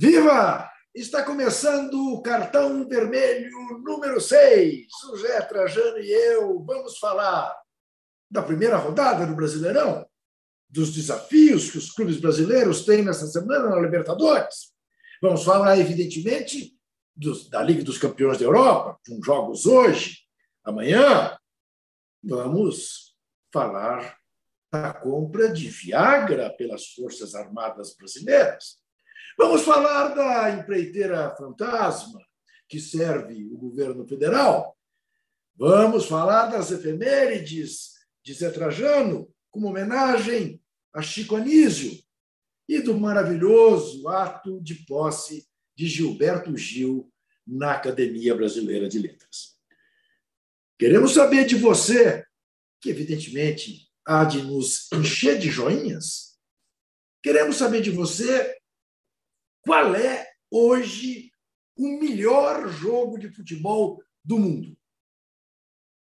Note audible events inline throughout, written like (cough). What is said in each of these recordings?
Viva! Está começando o cartão vermelho número 6. O Zé Trajano e eu vamos falar da primeira rodada do Brasileirão, dos desafios que os clubes brasileiros têm nessa semana na Libertadores. Vamos falar, evidentemente, dos, da Liga dos Campeões da Europa, com jogos hoje, amanhã. Vamos falar da compra de Viagra pelas Forças Armadas Brasileiras. Vamos falar da empreiteira fantasma que serve o governo federal. Vamos falar das efemérides de Zé Trajano, como homenagem a Chico Anísio, e do maravilhoso ato de posse de Gilberto Gil na Academia Brasileira de Letras. Queremos saber de você, que evidentemente há de nos encher de joinhas. Queremos saber de você qual é hoje o melhor jogo de futebol do mundo.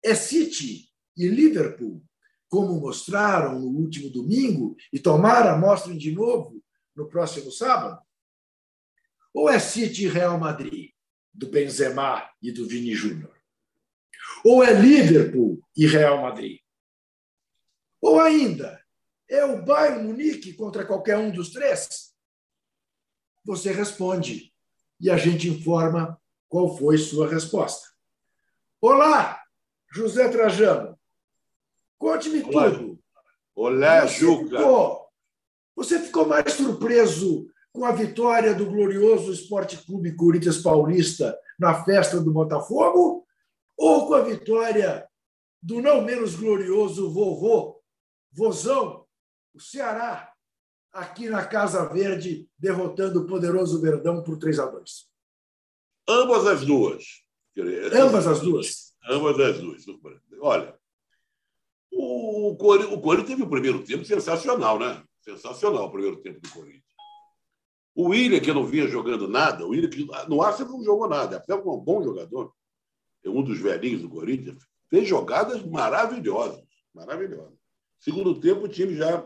É City e Liverpool, como mostraram no último domingo e tomara mostrem de novo no próximo sábado? Ou é City e Real Madrid, do Benzema e do Vini Júnior? Ou é Liverpool e Real Madrid? Ou ainda, é o Bayern Munique contra qualquer um dos três? Você responde e a gente informa qual foi sua resposta. Olá, José Trajano. Conte-me tudo. Olá, você Juca. Ficou, você ficou mais surpreso com a vitória do glorioso Esporte Clube Corinthians Paulista na festa do Botafogo ou com a vitória do não menos glorioso vovô Vozão, o Ceará, aqui na Casa Verde, derrotando o poderoso Verdão por 3 a 2 Ambas as duas. Ambas as duas. Ambas as duas. Olha, o Corinthians, o Corinthians teve o primeiro tempo sensacional, né? Sensacional o primeiro tempo do Corinthians. O William, que não vinha jogando nada, o William, que no Arsenal não jogou nada, até um bom jogador, é um dos velhinhos do Corinthians, fez jogadas maravilhosas, maravilhosas. Segundo tempo, o time já.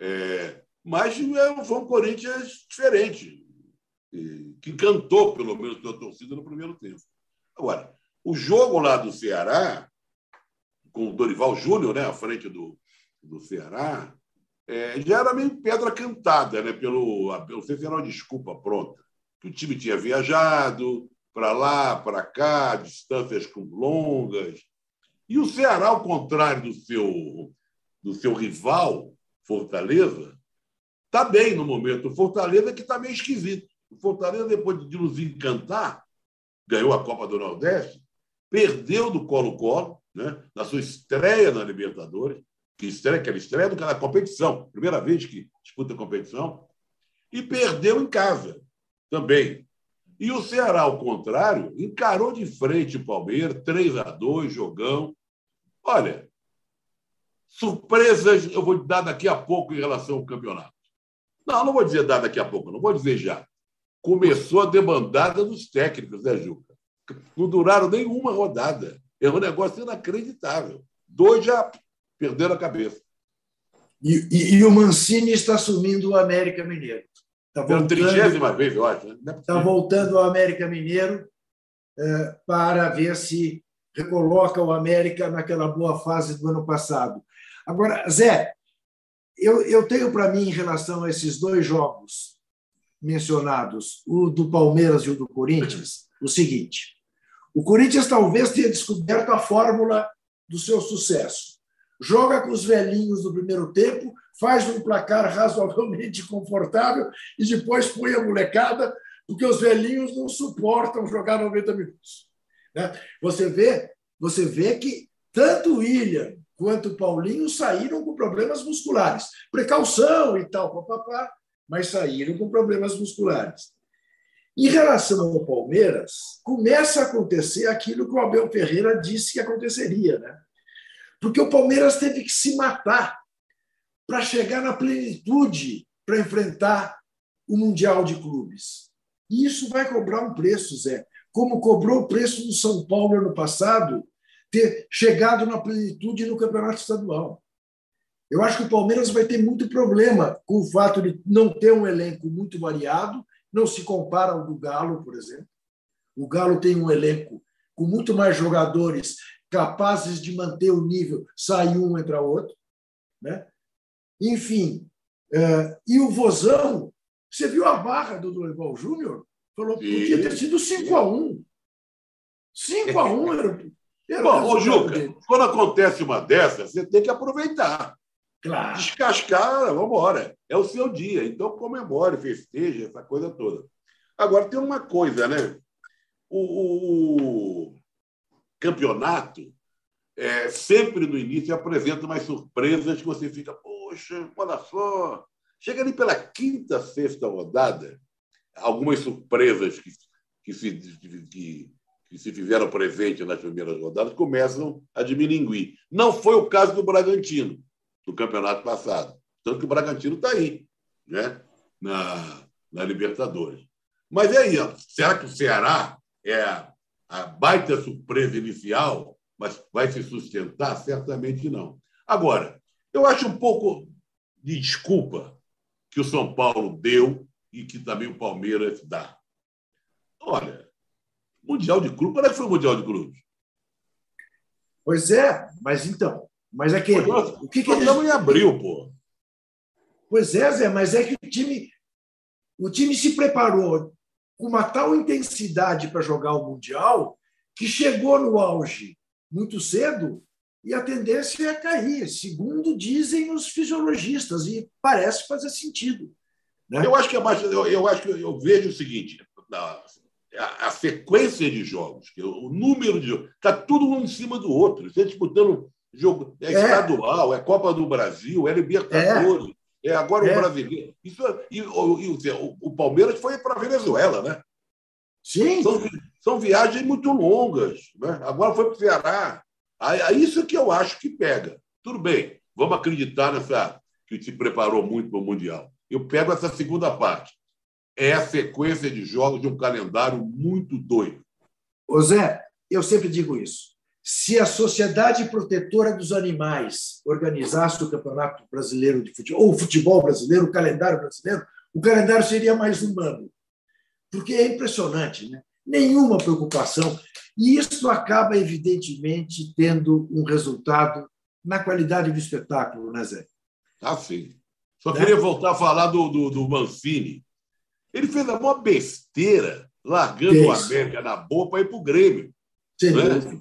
É, mas é, foi um Corinthians diferente, que cantou, pelo menos, pela torcida no primeiro tempo. Agora, o jogo lá do Ceará, com o Dorival Júnior né, à frente do, do Ceará, é, já era meio pedra cantada, né, pelo, não sei se era uma desculpa pronta, que o time tinha viajado para lá, para cá, distâncias longas. E o Ceará, ao contrário do seu do seu rival, Fortaleza, está bem no momento. O Fortaleza que está meio esquisito. O Fortaleza, depois de nos encantar, ganhou a Copa do Nordeste, perdeu do Colo-Colo, né, na sua estreia na Libertadores, que estreia, aquela estreia do da competição, primeira vez que disputa a competição, e perdeu em casa também. E o Ceará, ao contrário, encarou de frente o Palmeiras, 3 a 2 jogão. Olha, surpresas eu vou dar daqui a pouco em relação ao campeonato. Não, não vou dizer dar daqui a pouco, não vou dizer já. Começou a demandada dos técnicos, né, Juca? Não duraram nem uma rodada. É um negócio inacreditável. Dois já perderam a cabeça. E, e, e o Mancini está assumindo o América Mineiro. Está voltando, trigésima vez, eu acho. Né? Está voltando ao América Mineiro é, para ver se recoloca o América naquela boa fase do ano passado. Agora, Zé, eu, eu tenho para mim, em relação a esses dois jogos mencionados, o do Palmeiras e o do Corinthians, o seguinte: o Corinthians talvez tenha descoberto a fórmula do seu sucesso. Joga com os velhinhos do primeiro tempo, faz um placar razoavelmente confortável e depois põe a molecada, porque os velhinhos não suportam jogar 90 minutos. Né? Você vê, você vê que tanto o William quanto Paulinho saíram com problemas musculares. Precaução e tal, papapá, mas saíram com problemas musculares. Em relação ao Palmeiras, começa a acontecer aquilo que o Abel Ferreira disse que aconteceria, né? Porque o Palmeiras teve que se matar para chegar na plenitude para enfrentar o Mundial de Clubes. E isso vai cobrar um preço, Zé. Como cobrou o preço do São Paulo ano passado, ter chegado na plenitude no campeonato estadual. Eu acho que o Palmeiras vai ter muito problema com o fato de não ter um elenco muito variado não se compara ao do Galo, por exemplo. O Galo tem um elenco com muito mais jogadores capazes de manter o nível, sai um, entra outro. Né? Enfim, é, e o Vozão, você viu a barra do Dorival Júnior? Falou que podia ter sido 5 a 1 5 a 1 era, Bom, ô, Juca, quando acontece uma dessas, você tem que aproveitar. Claro. Descascar, vamos embora. É o seu dia. Então comemore, festeje, essa coisa toda. Agora, tem uma coisa, né? O, o campeonato é, sempre no início apresenta umas surpresas que você fica, poxa, olha só. Chega ali pela quinta, sexta rodada, algumas surpresas que, que, se, que, que se fizeram presente nas primeiras rodadas começam a diminuir. Não foi o caso do Bragantino do campeonato passado. Tanto que o Bragantino está aí, né? na, na Libertadores. Mas e aí, será que o Ceará é a baita surpresa inicial, mas vai se sustentar? Certamente não. Agora, eu acho um pouco de desculpa que o São Paulo deu e que também o Palmeiras dá. Olha, Mundial de Clube, quando é que foi o Mundial de Clube? Pois é, mas então, mas é que. o que, que eles... em abril, pô. Pois é, Zé, mas é que o time, o time se preparou com uma tal intensidade para jogar o Mundial que chegou no auge muito cedo e a tendência é cair, segundo dizem os fisiologistas, e parece fazer sentido. Né? Eu acho que é mais, eu, eu acho que eu vejo o seguinte: a, a, sequência de jogos, o número de jogos, está tudo um em cima do outro. Você disputando Jogo, é, é, estadual, é Copa do Brasil, é Libertadores, é, é agora é. o brasileiro. Isso, é, e, e, e o, o, Palmeiras foi para a Venezuela, né? Sim. São, são viagens muito longas. Né? Agora foi para o Ceará. É isso que eu acho que pega. Tudo bem, vamos acreditar nessa que se preparou muito para o Mundial. Eu pego essa segunda parte. É a sequência de jogos de um calendário muito doido. Ô Zé, eu sempre digo isso se a Sociedade Protetora dos Animais organizasse o Campeonato Brasileiro de Futebol, ou o futebol brasileiro, o calendário brasileiro, o calendário seria mais humano. Porque é impressionante, né? nenhuma preocupação. E isso acaba, evidentemente, tendo um resultado na qualidade do espetáculo, né, Zé? Ah, sim. Só né? queria voltar a falar do, do, do Mancini. Ele fez a maior besteira largando o América na boa para ir para o Grêmio. Né?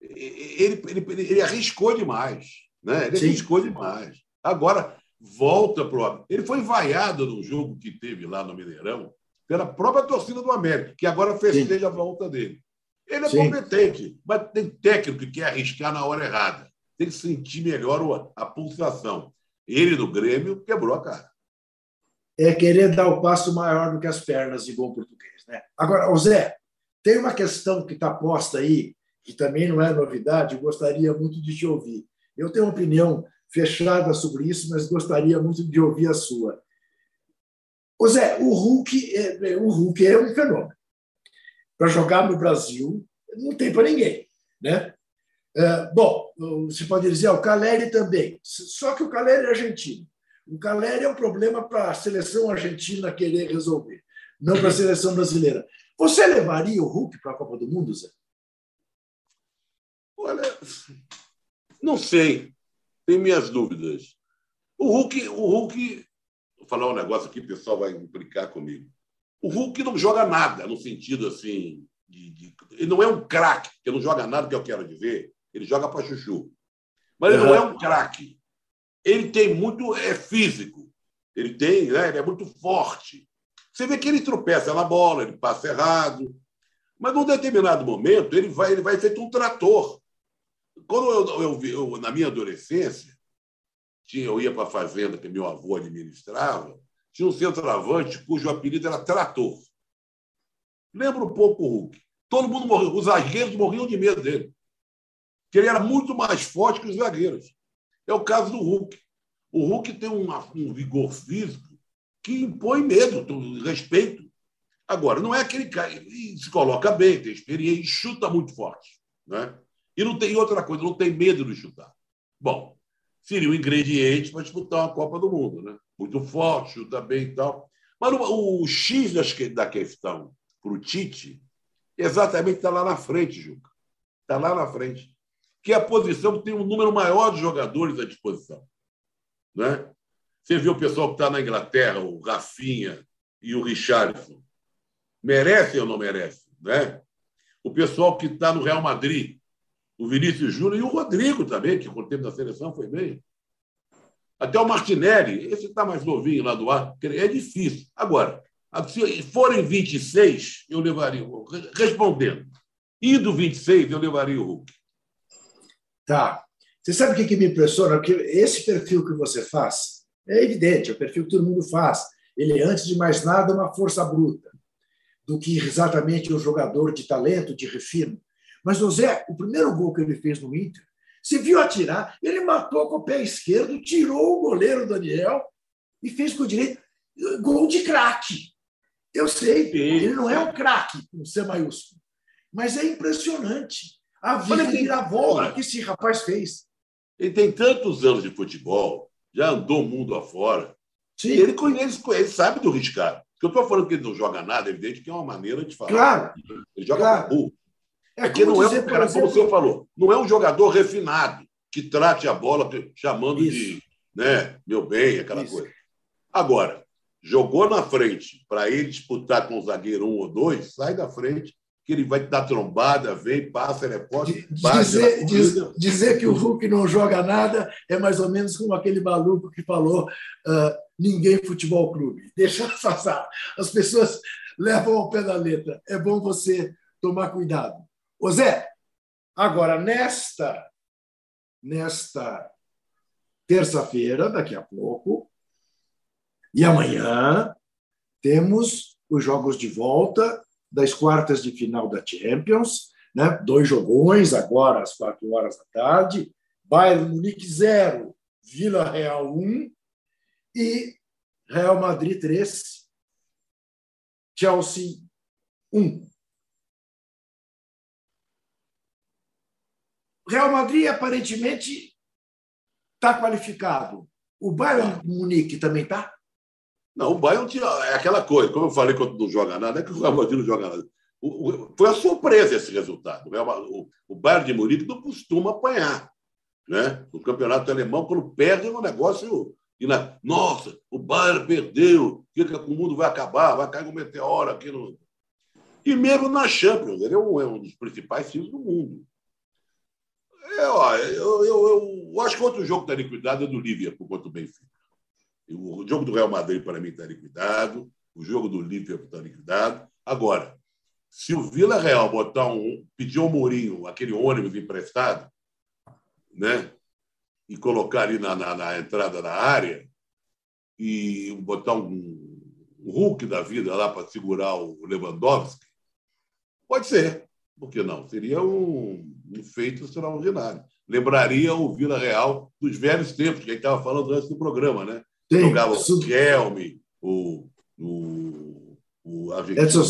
ele, ele, ele arriscou demais. Né? Ele Sim. arriscou demais. Agora, volta para o. Ele foi vaiado no jogo que teve lá no Mineirão pela própria torcida do América, que agora festeja Sim. a volta dele. Ele é Sim. competente, mas tem técnico que quer arriscar na hora errada. Tem que sentir melhor a pulsação. Ele do Grêmio quebrou a cara. É querer dar o passo maior do que as pernas de bom português. Né? Agora, Zé, tem uma questão que está posta aí que também não é novidade, gostaria muito de te ouvir. Eu tenho uma opinião fechada sobre isso, mas gostaria muito de ouvir a sua. Ô Zé, o Hulk é, o Hulk é um fenômeno. Para jogar no Brasil, não tem para ninguém. Né? É, bom, você pode dizer, o Caleri também. Só que o Caleri é argentino. O Caleri é um problema para a seleção argentina querer resolver, não para a seleção brasileira. Você levaria o Hulk para a Copa do Mundo, Zé? Olha, não sei. Tenho minhas dúvidas. O Hulk, o Hulk, vou falar um negócio aqui, o pessoal vai implicar comigo. O Hulk não joga nada no sentido assim. De, de, ele não é um craque, ele não joga nada que eu quero dizer. Ele joga para chuchu. Mas ele não é um craque. Ele tem muito. É físico. Ele tem, né? ele é muito forte. Você vê que ele tropeça na bola, ele passa errado. Mas num determinado momento, ele vai, ele vai feito um trator. Quando eu, eu, eu, na minha adolescência, tinha, eu ia para a fazenda que meu avô administrava, tinha um centroavante cujo apelido era Trator. Lembra um pouco o Hulk. Todo mundo morreu, os zagueiros morriam de medo dele. Porque ele era muito mais forte que os zagueiros. É o caso do Hulk. O Hulk tem um, um vigor físico que impõe medo, respeito. Agora, não é aquele cara. Ele se coloca bem, tem experiência, chuta muito forte. Né? E não tem outra coisa, não tem medo de chutar. Bom, seria um ingrediente para disputar uma Copa do Mundo, né? Muito forte, chuta bem e tal. Mas o, o X da questão para o Tite exatamente está lá na frente, Juca. Está lá na frente. Que é a posição que tem um número maior de jogadores à disposição. Né? Você vê o pessoal que está na Inglaterra, o Rafinha e o Richardson. Merece ou não merece? Né? O pessoal que está no Real Madrid, o Vinícius Júnior e o Rodrigo também, que com o tempo da seleção foi bem. Até o Martinelli, esse está mais novinho lá do ar, é difícil. Agora, se forem 26, eu levaria o Hulk. Respondendo, indo 26, eu levaria o Hulk. Tá. Você sabe o que, que me impressiona? Que esse perfil que você faz é evidente, é o perfil que todo mundo faz. Ele é, antes de mais nada, uma força bruta, do que exatamente um jogador de talento, de refino. Mas, José, o primeiro gol que ele fez no Inter, você viu atirar, ele matou com o pé esquerdo, tirou o goleiro Daniel e fez com o direito. Gol de craque. Eu sei, ele não é um craque com C maiúsculo, mas é impressionante a vira-volta que esse rapaz fez. Ele tem tantos anos de futebol, já andou o mundo afora. Sim. Ele conhece, ele sabe do riscado. eu estou falando que ele não joga nada, é evidente que é uma maneira de falar. Claro. Ele joga claro. burro. É Porque não dizer, é um cara, exemplo, como o senhor falou, não é um jogador refinado que trate a bola chamando Isso. de né, meu bem, aquela Isso. coisa. Agora, jogou na frente para ele disputar com o zagueiro um ou dois, sai da frente, que ele vai te dar trombada, vem, passa, ele é forte. Dizer, diz, dizer que o Hulk não joga nada é mais ou menos como aquele maluco que falou uh, ninguém futebol clube. (laughs) Deixa passar. As pessoas levam ao pé da letra. É bom você tomar cuidado. Ô Zé, agora, nesta, nesta terça-feira, daqui a pouco, e amanhã temos os jogos de volta das quartas de final da Champions, né? dois jogões agora às quatro horas da tarde, Bayern Munique 0, Vila Real 1 e Real Madrid 3, Chelsea 1. Real Madrid aparentemente está qualificado. O Bayern Munique também está? Não, o Bayern tinha, é aquela coisa, como eu falei quando não joga nada, é que o Real Madrid não joga nada. O, o, foi a surpresa esse resultado. O, o Bayern de Munique não costuma apanhar. Né? No campeonato alemão, quando perde, é um negócio. E na, Nossa, o Bayern perdeu, que, que o mundo vai acabar, vai cair um meteoro aqui no. E mesmo na Champions, ele é um, é um dos principais times do mundo. É, ó, eu, eu, eu, eu acho que outro jogo que está liquidado é do Liverpool contra o Benfica. O jogo do Real Madrid, para mim, está liquidado. O jogo do Liverpool está liquidado. Agora, se o Vila Real botar um, pedir ao Mourinho aquele ônibus emprestado, né? E colocar ali na, na, na entrada da área e botar um, um Hulk da vida lá para segurar o Lewandowski, pode ser. Por que não? Seria um, um feito extraordinário. Lembraria o Vila Real dos velhos tempos, que a gente estava falando antes do programa, né? Sim, Jogava o Kelme, o, o, o argentino.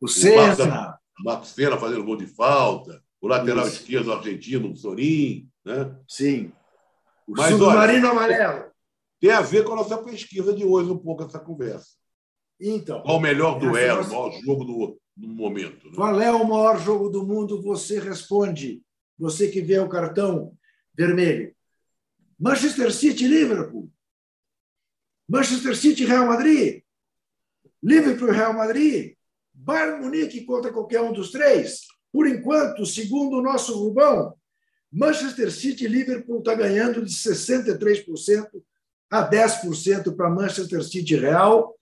O Senna. O Marcos Senna fazendo gol de falta. O lateral Isso. esquerdo argentino, o Sorin. Né? Sim. O Mas, submarino olha, amarelo. Tem a ver com a nossa pesquisa de hoje, um pouco, essa conversa. Então. Qual o melhor duelo, o maior jogo do, do momento? Né? Qual é o maior jogo do mundo? Você responde. Você que vê o cartão vermelho. Manchester City Liverpool. Manchester City Real Madrid, Liverpool Real Madrid, Bayern Munique contra qualquer um dos três. Por enquanto, segundo o nosso Rubão, Manchester City e Liverpool está ganhando de 63% a 10% para Manchester City Real,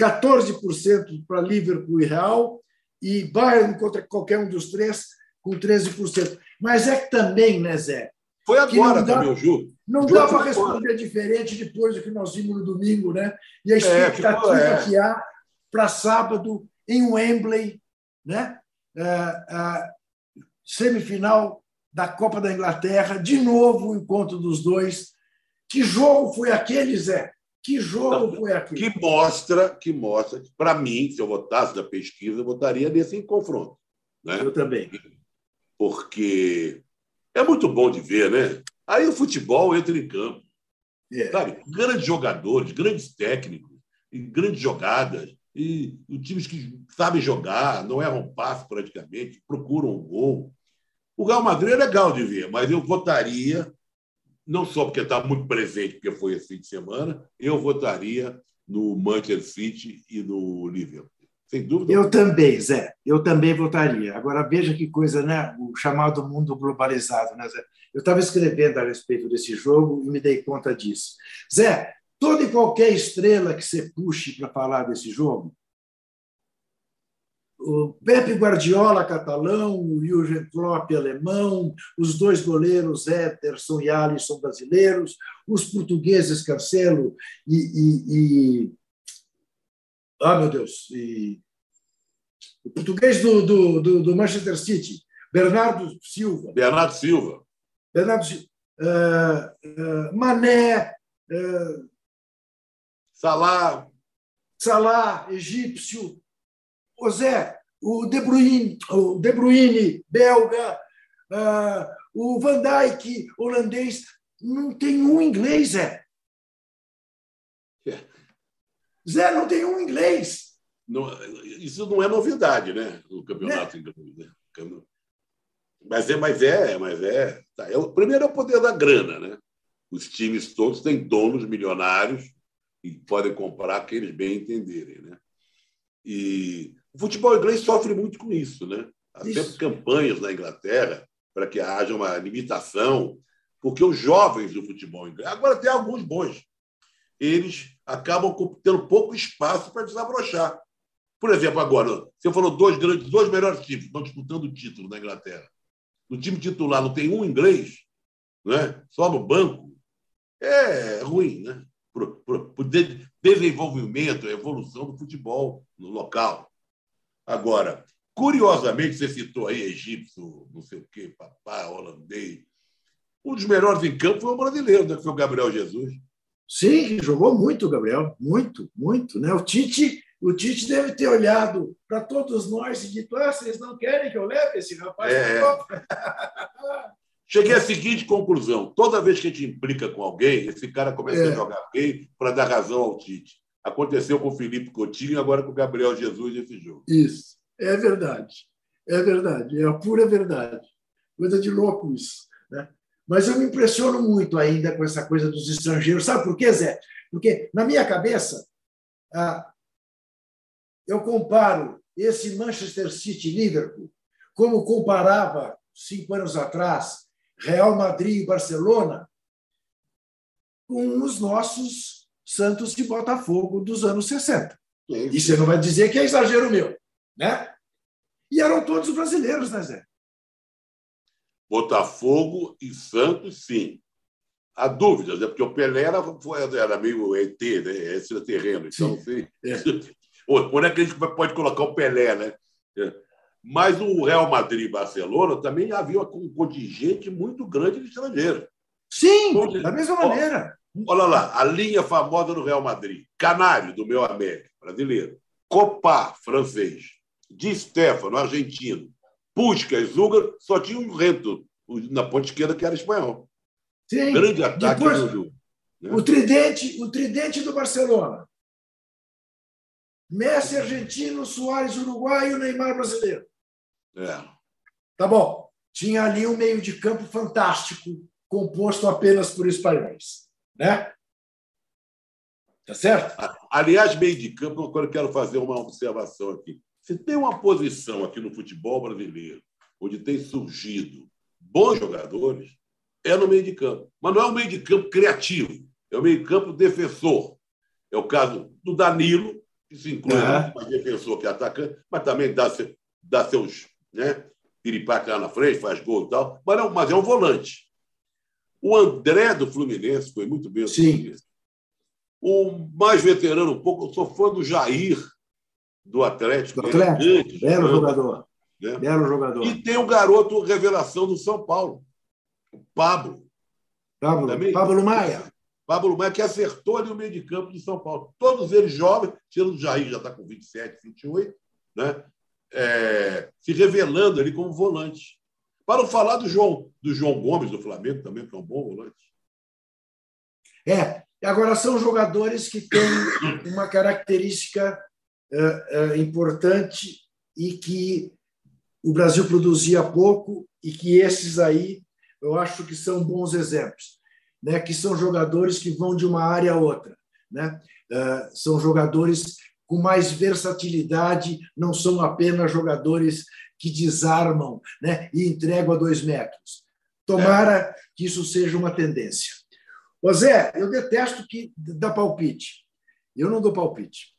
14% para Liverpool e Real, e Bayern contra qualquer um dos três com 13%. Mas é que também, né, Zé? Foi agora dá, também, Ju. Não dá para responder diferente depois do que nós vimos no domingo, né? E a é, expectativa é, é. que há para sábado em Wembley, né? É, é, semifinal da Copa da Inglaterra, de novo o encontro dos dois. Que jogo foi aquele, Zé? Que jogo foi aquele? Que mostra, que mostra, para mim, se eu votasse da pesquisa, eu votaria nesse confronto. Né? Eu também. Porque é muito bom de ver, né? Aí o futebol entra em campo. É. Sabe? Grandes jogadores, grandes técnicos, e grandes jogadas, e, e times que sabem jogar, não erram passe praticamente, procuram o um gol. O Real Madrid é legal de ver, mas eu votaria, não só porque está muito presente, porque foi esse fim de semana, eu votaria no Manchester City e no Liverpool. Sem dúvida. Eu também, Zé. Eu também votaria. Agora, veja que coisa, né? O chamado mundo globalizado, né, Zé? Eu estava escrevendo a respeito desse jogo e me dei conta disso. Zé, toda e qualquer estrela que você puxe para falar desse jogo, o Pepe Guardiola, catalão, o Jürgen Klopp, alemão, os dois goleiros Ederson e Alisson, brasileiros, os portugueses Cancelo e, e, e... Ah, meu Deus! E... O português do, do, do, do, Manchester City, Bernardo Silva. Bernardo Silva. Bernardo Silva. Uh, uh, Mané. Uh... Salah. Salah, egípcio. Zé, o De Bruyne, o De Bruyne belga, o Van Dijk, holandês, não tem um inglês. É. (laughs) Zé, não tem um inglês. Não, isso não é novidade, né? No campeonato né? inglês. Né? Mas é, mas é, mas é. Tá. é. O primeiro é o poder da grana, né? Os times todos têm donos milionários e podem comprar que eles bem entenderem, né? E o futebol inglês sofre muito com isso, né? Há isso. sempre campanhas na Inglaterra para que haja uma limitação, porque os jovens do futebol inglês, agora tem alguns bons, eles acabam tendo pouco espaço para desabrochar. Por exemplo, agora, você falou dois grandes, dois melhores times estão disputando o título na Inglaterra. No time titular não tem um inglês, né? só no banco. É ruim, né? Para o desenvolvimento, evolução do futebol no local. Agora, curiosamente, você citou aí egípcio, não sei o quê, papá, holandês. Um dos melhores em campo foi o brasileiro, né, que foi o Gabriel Jesus. Sim, jogou muito, Gabriel, muito, muito. Né? O Tite, o Tite deve ter olhado para todos nós e dito: ah, vocês não querem que eu leve esse rapaz é. (laughs) Cheguei à seguinte conclusão: toda vez que a gente implica com alguém, esse cara começa é. a jogar bem para dar razão ao Tite. Aconteceu com o Felipe Coutinho e agora com o Gabriel Jesus nesse jogo. Isso, é verdade. É verdade, é a pura verdade. Coisa de louco isso. Mas eu me impressiono muito ainda com essa coisa dos estrangeiros. Sabe por quê, Zé? Porque, na minha cabeça, eu comparo esse Manchester City Liverpool como comparava cinco anos atrás Real Madrid e Barcelona com os nossos Santos e Botafogo dos anos 60. E você não vai dizer que é exagero meu, né? E eram todos brasileiros, né, Zé? Botafogo e Santos, sim. Há dúvidas, é porque o Pelé era, era meio ET, né? Esse terreno. Então, sim. É. (laughs) Onde é que a gente pode colocar o Pelé, né? É. Mas o Real Madrid e Barcelona também havia um contingente muito grande de estrangeiros. Sim, da mesma maneira. Olha lá, a linha famosa do Real Madrid. Canário, do meu América, brasileiro. Copá, francês. Di Stefano, argentino. Puskas, húngaro, só tinha um Rento na ponta esquerda, que era espanhol. Sim. Grande ataque Depois, do jogo. Né? O, tridente, o tridente do Barcelona. Messi argentino, Soares uruguaio, Neymar brasileiro. É. Tá bom. Tinha ali um meio de campo fantástico, composto apenas por espanhóis. Né? Tá certo? Aliás, meio de campo, agora eu quero fazer uma observação aqui. Se tem uma posição aqui no futebol brasileiro onde tem surgido bons jogadores, é no meio de campo. Mas não é o meio de campo criativo, é o meio de campo defensor. É o caso do Danilo, que se inclui uhum. mais defensor que atacante, mas também dá, dá seus né, piripaca lá na frente, faz gol e tal, mas é, mas é um volante. O André do Fluminense foi muito bem. Sim. O mais veterano um pouco, eu sou fã do Jair, do Atlético. Do Atlético. Belo jogador. Né? Belo jogador. E tem o garoto revelação do São Paulo, o Pablo. Pablo, Também, Pablo Maia. Pablo Maia, que acertou ali o meio de campo de São Paulo. Todos eles jovens, tirando o Jair, já está com 27, 28, né? É, se revelando ali como volante. Para não falar do João, do João Gomes, do Flamengo, também, que é um bom volante. É, Agora, são jogadores que têm uma característica importante e que o Brasil produzia pouco e que esses aí eu acho que são bons exemplos, né? que são jogadores que vão de uma área a outra. Né? Uh, são jogadores com mais versatilidade, não são apenas jogadores que desarmam né? e entregam a dois metros. Tomara é. que isso seja uma tendência. Ô Zé, eu detesto que dá palpite. Eu não dou palpite,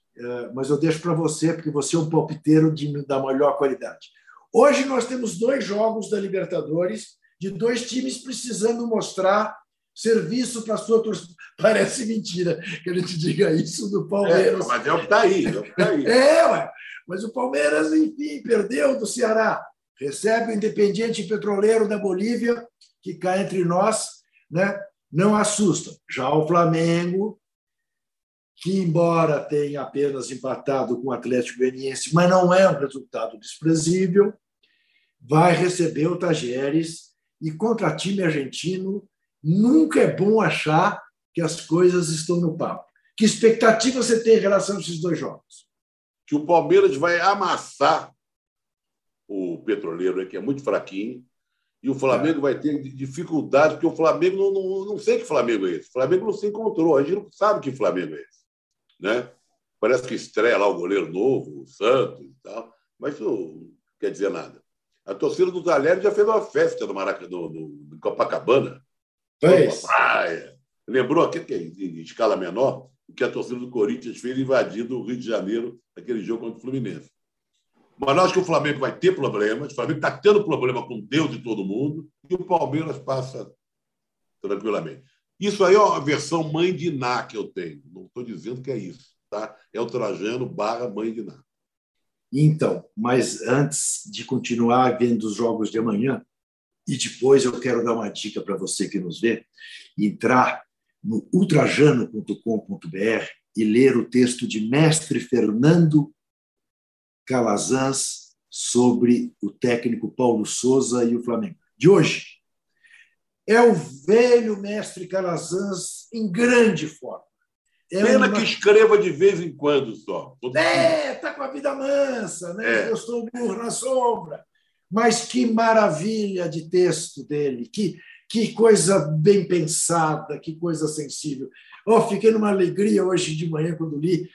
mas eu deixo para você, porque você é um palpiteiro de, da melhor qualidade. Hoje nós temos dois jogos da Libertadores de dois times precisando mostrar serviço para sua torcida. (laughs) Parece mentira que a gente diga isso do Palmeiras. É, mas é o que está aí. É, o que tá aí. (laughs) é ué. mas o Palmeiras, enfim, perdeu do Ceará. Recebe o Independiente Petroleiro da Bolívia, que cá entre nós né, não assusta. Já o Flamengo, que embora tenha apenas empatado com o Atlético Goianiense, mas não é um resultado desprezível, vai receber o Tajeres e contra time argentino, nunca é bom achar que as coisas estão no papo. Que expectativa você tem em relação a esses dois jogos? Que o Palmeiras vai amassar o Petroleiro, que é muito fraquinho, e o Flamengo é. vai ter dificuldade, porque o Flamengo não, não, não sei que Flamengo é esse. O Flamengo não se encontrou, a gente não sabe que Flamengo é esse. Né? Parece que estreia lá o goleiro novo, o Santos e tal, mas isso não quer dizer nada. A torcida do Talheres já fez uma festa no Maracanã, no, Copacabana. Fez. Praia. Lembrou aqui que em escala menor o que a torcida do Corinthians fez invadindo o Rio de Janeiro naquele jogo contra o Fluminense. Mas acho que o Flamengo vai ter problemas. O Flamengo está tendo problema com Deus e todo mundo. E o Palmeiras passa tranquilamente. Isso aí é uma versão mãe de Ná que eu tenho. Não estou dizendo que é isso. Tá? É o Trajano barra mãe de Ná. Então, mas antes de continuar vendo os jogos de amanhã, e depois eu quero dar uma dica para você que nos vê, entrar no ultrajano.com.br e ler o texto de mestre Fernando Calazans sobre o técnico Paulo Souza e o Flamengo. De hoje. É o velho mestre Calazans em grande forma. É Pena uma... que escreva de vez em quando só. É, está com a vida mansa, né? É. Eu estou burro na sombra. Mas que maravilha de texto dele, que, que coisa bem pensada, que coisa sensível. Oh, fiquei numa alegria hoje de manhã quando li.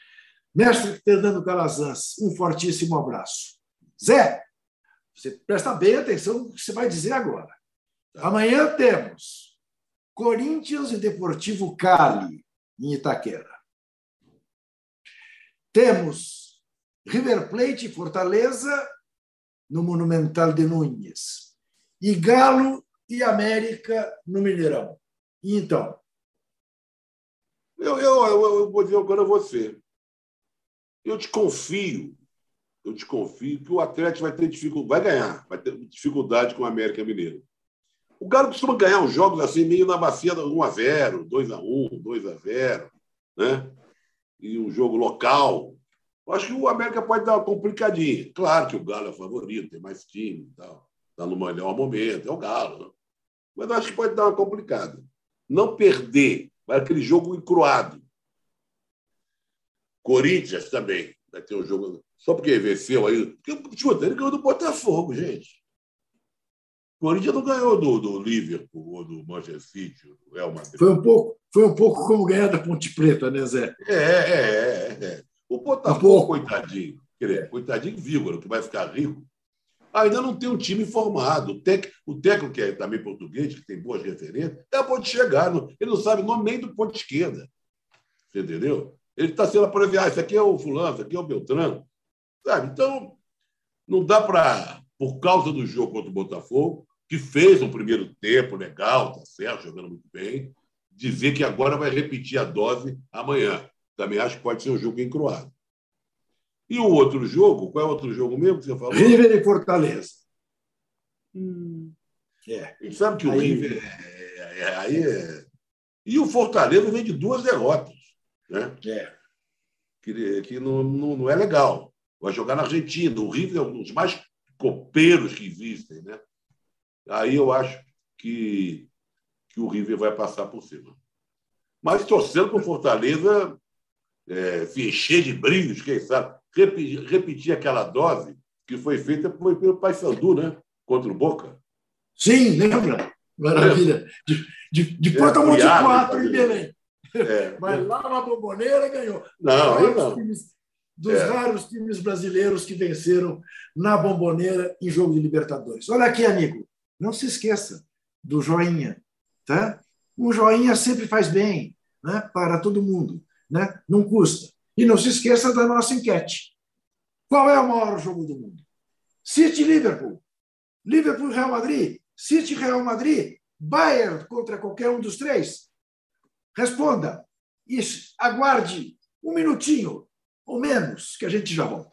Mestre Fernando Calazans, um fortíssimo abraço. Zé, você presta bem atenção no que você vai dizer agora. Amanhã temos Corinthians e Deportivo Cali em Itaquera. Temos River Plate e Fortaleza no Monumental de Núñez. E Galo e América no Mineirão. E então? Eu, eu, eu, eu vou dizer agora a você. Eu te confio, eu te confio que o Atlético vai ter dificuldade, vai ganhar, vai ter dificuldade com o América Mineiro. O Galo costuma ganhar os jogos assim, meio na bacia 1 a 0 2 a 1 2 a 0 né? E um jogo local. Eu acho que o América pode dar uma complicadinha. Claro que o Galo é favorito, tem mais time e tal. Está no melhor momento, é o Galo. Né? Mas eu acho que pode dar uma complicada. Não perder, vai aquele jogo encruado. Corinthians também vai ter um jogo. Só porque venceu aí. Porque time dele ganhou do Botafogo, gente. O Corinthians não ganhou do, do Liverpool ou do Manchester City, do Real Madrid. Foi um pouco, foi um pouco como ganhar da Ponte Preta, né, Zé? É, é, é. é. O Botafogo, um coitadinho, quer coitadinho vírgula, que vai ficar rico, ainda não tem um time formado. O, tec, o técnico, que é também português, que tem boas referências, acabou de chegar. ele não sabe o nome nem do ponto esquerda. Você entendeu? Ele está sendo apresentado. Ah, esse aqui é o fulano, esse aqui é o Beltrano. Sabe? Então, não dá para, por causa do jogo contra o Botafogo, que fez um primeiro tempo legal, tá certo, jogando muito bem, dizer que agora vai repetir a dose amanhã. Também acho que pode ser um jogo encruado. E o outro jogo, qual é o outro jogo mesmo que você falou? River e Fortaleza. Hum. É. E sabe que o aí... River é, é, é, aí é... E o Fortaleza vem de duas derrotas. Né? É. Que, que não, não, não é legal. Vai jogar na Argentina. O River é um dos mais copeiros que existem. Né? Aí eu acho que, que o River vai passar por cima. mas torcendo para o Fortaleza é, se encher de brilhos, quem sabe, repetir, repetir aquela dose que foi feita pelo Paysandu, né? Contra o Boca. Sim, lembra? Maravilha. De, de, de é, Porto Monte 4 em Belém. É, (laughs) Mas lá na Bomboneira ganhou. Não, não. Times, dos é. raros times brasileiros que venceram na Bomboneira em jogo de Libertadores. Olha aqui, amigo. Não se esqueça do joinha. Tá? Um joinha sempre faz bem né? para todo mundo. Né? Não custa. E não se esqueça da nossa enquete. Qual é o maior jogo do mundo? City Liverpool. Liverpool Real Madrid. City Real Madrid. Bayern contra qualquer um dos três. Responda. E aguarde um minutinho ou menos, que a gente já volta.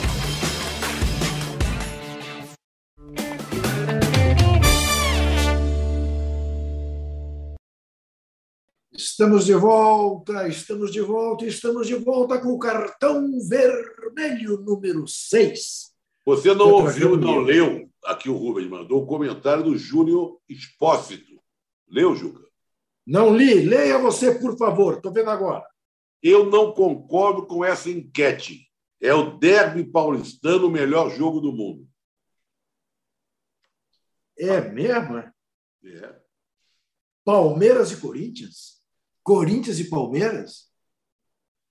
Estamos de volta, estamos de volta, estamos de volta com o cartão vermelho número 6. Você não ouviu, não leu, aqui o Rubens mandou o comentário do Júnior Expósito. Leu, Juca? Não li. Leia você, por favor. Estou vendo agora. Eu não concordo com essa enquete. É o derby paulistano o melhor jogo do mundo. É mesmo? É. Palmeiras e Corinthians? Corinthians e Palmeiras?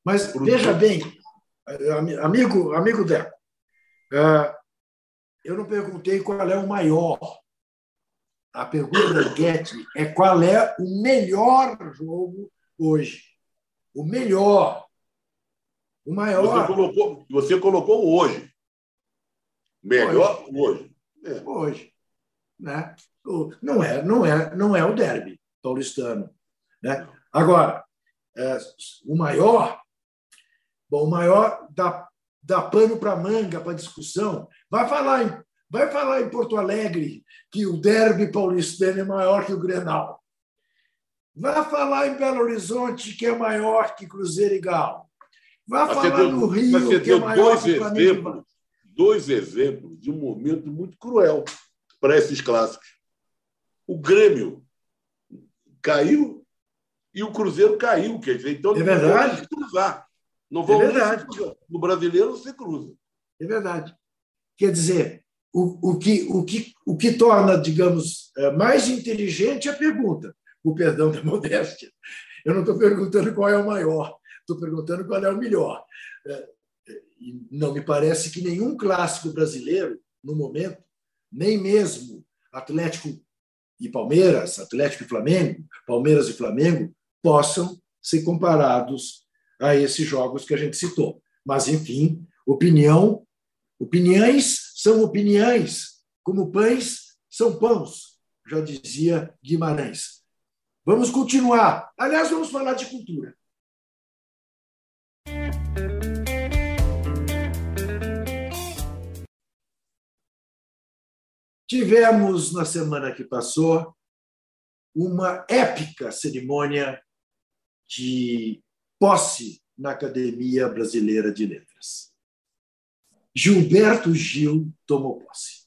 Mas Pro veja bem, amigo, amigo Deco, é, eu não perguntei qual é o maior. A pergunta da enquete é qual é o melhor jogo hoje o melhor, o maior. Você colocou, você colocou hoje. Melhor hoje. Hoje. É. hoje né? Não é, não é, não é o derby paulistano, né? Agora, é, o maior, bom, o maior dá, dá pano para manga para discussão. Vai falar em, vai falar em Porto Alegre que o derby paulistano é maior que o Grenal. Vá falar em Belo Horizonte, que é maior que Cruzeiro e Galo. Vá mas falar deu, no Rio, que é maior dois que exemplos, Dois exemplos de um momento muito cruel para esses clássicos. O Grêmio caiu e o Cruzeiro caiu. Quer dizer, então é verdade. não vão cruzar. Não vão é verdade. No brasileiro você cruza. É verdade. Quer dizer, o, o, que, o, que, o que torna, digamos, é, mais inteligente a pergunta o perdão da (laughs) modéstia. Eu não estou perguntando qual é o maior, estou perguntando qual é o melhor. É, e não me parece que nenhum clássico brasileiro, no momento, nem mesmo Atlético e Palmeiras, Atlético e Flamengo, Palmeiras e Flamengo, possam ser comparados a esses jogos que a gente citou. Mas, enfim, opinião, opiniões são opiniões, como pães são pães, já dizia Guimarães. Vamos continuar. Aliás, vamos falar de cultura. Tivemos, na semana que passou, uma épica cerimônia de posse na Academia Brasileira de Letras. Gilberto Gil tomou posse.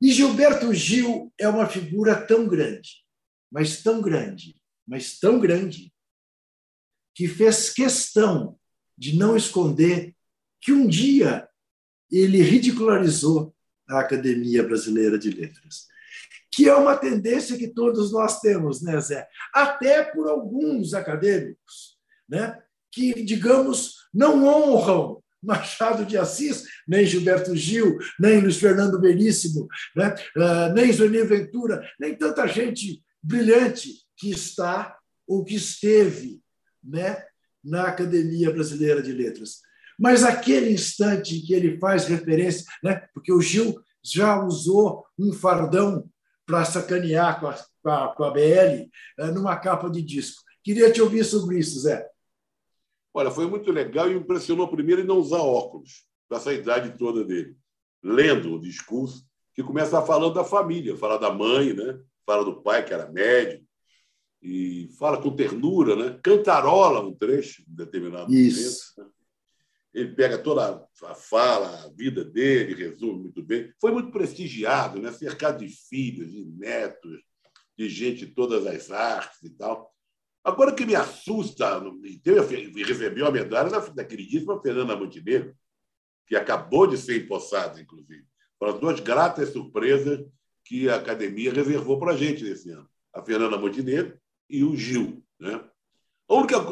E Gilberto Gil é uma figura tão grande mas tão grande, mas tão grande, que fez questão de não esconder que um dia ele ridicularizou a Academia Brasileira de Letras, que é uma tendência que todos nós temos, né, Zé? Até por alguns acadêmicos, né? que, digamos, não honram Machado de Assis, nem Gilberto Gil, nem Luiz Fernando Veríssimo, né? uh, nem Zoni Ventura, nem tanta gente brilhante que está ou que esteve né, na Academia Brasileira de Letras. Mas aquele instante em que ele faz referência, né, porque o Gil já usou um fardão para sacanear com a, com a, com a BL uh, numa capa de disco. Queria te ouvir sobre isso, Zé. Olha, foi muito legal e impressionou primeiro em não usar óculos, com essa idade toda dele. Lendo o discurso, que começa falando da família, fala da mãe, né? fala do pai, que era médico, e fala com ternura, né? cantarola um trecho em determinado Isso. momento. Né? Ele pega toda a fala, a vida dele, resume muito bem. Foi muito prestigiado, né? cercado de filhos, de netos, de gente de todas as artes e tal. Agora, o que me assusta, eu recebi uma medalha da, da queridíssima Fernanda Montenegro, que acabou de ser empossada, inclusive. Foram as duas gratas surpresas que a academia reservou para a gente nesse ano. A Fernanda Montenegro e o Gil. Né? A única,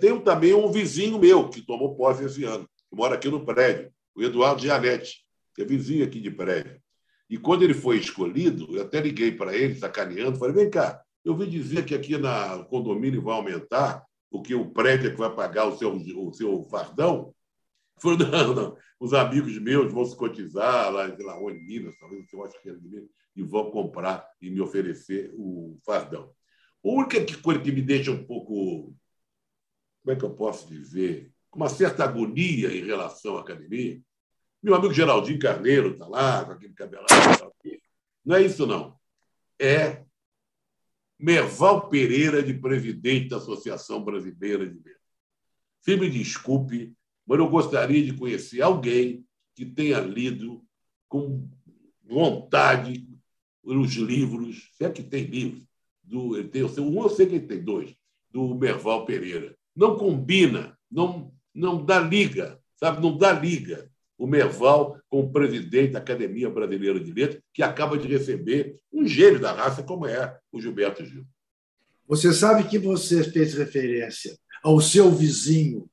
tem também um vizinho meu que tomou posse esse ano, que mora aqui no prédio, o Eduardo Gianetti, que é vizinho aqui de prédio. E quando ele foi escolhido, eu até liguei para ele, sacaneando, falei: vem cá, eu ouvi dizer que aqui na condomínio vai aumentar, porque o prédio é que vai pagar o seu, o seu fardão. Falei, não, não. Os amigos meus vão se cotizar lá, sei lá, onde, Minas, talvez, eu acho que é de Minas, e vão comprar e me oferecer o fardão. A única coisa que me deixa um pouco, como é que eu posso dizer, com uma certa agonia em relação à academia, meu amigo Geraldinho Carneiro está lá, com aquele cabelado. Não é isso, não. É Merval Pereira, de presidente da Associação Brasileira de Letras. Se me desculpe, mas eu gostaria de conhecer alguém que tenha lido com vontade os livros, se é que tem livros, do, ele tem um, eu sei que ele tem dois, do Merval Pereira. Não combina, não, não dá liga, sabe? Não dá liga o Merval com o presidente da Academia Brasileira de Letras, que acaba de receber um gênio da raça como é o Gilberto Gil. Você sabe que você fez referência ao seu vizinho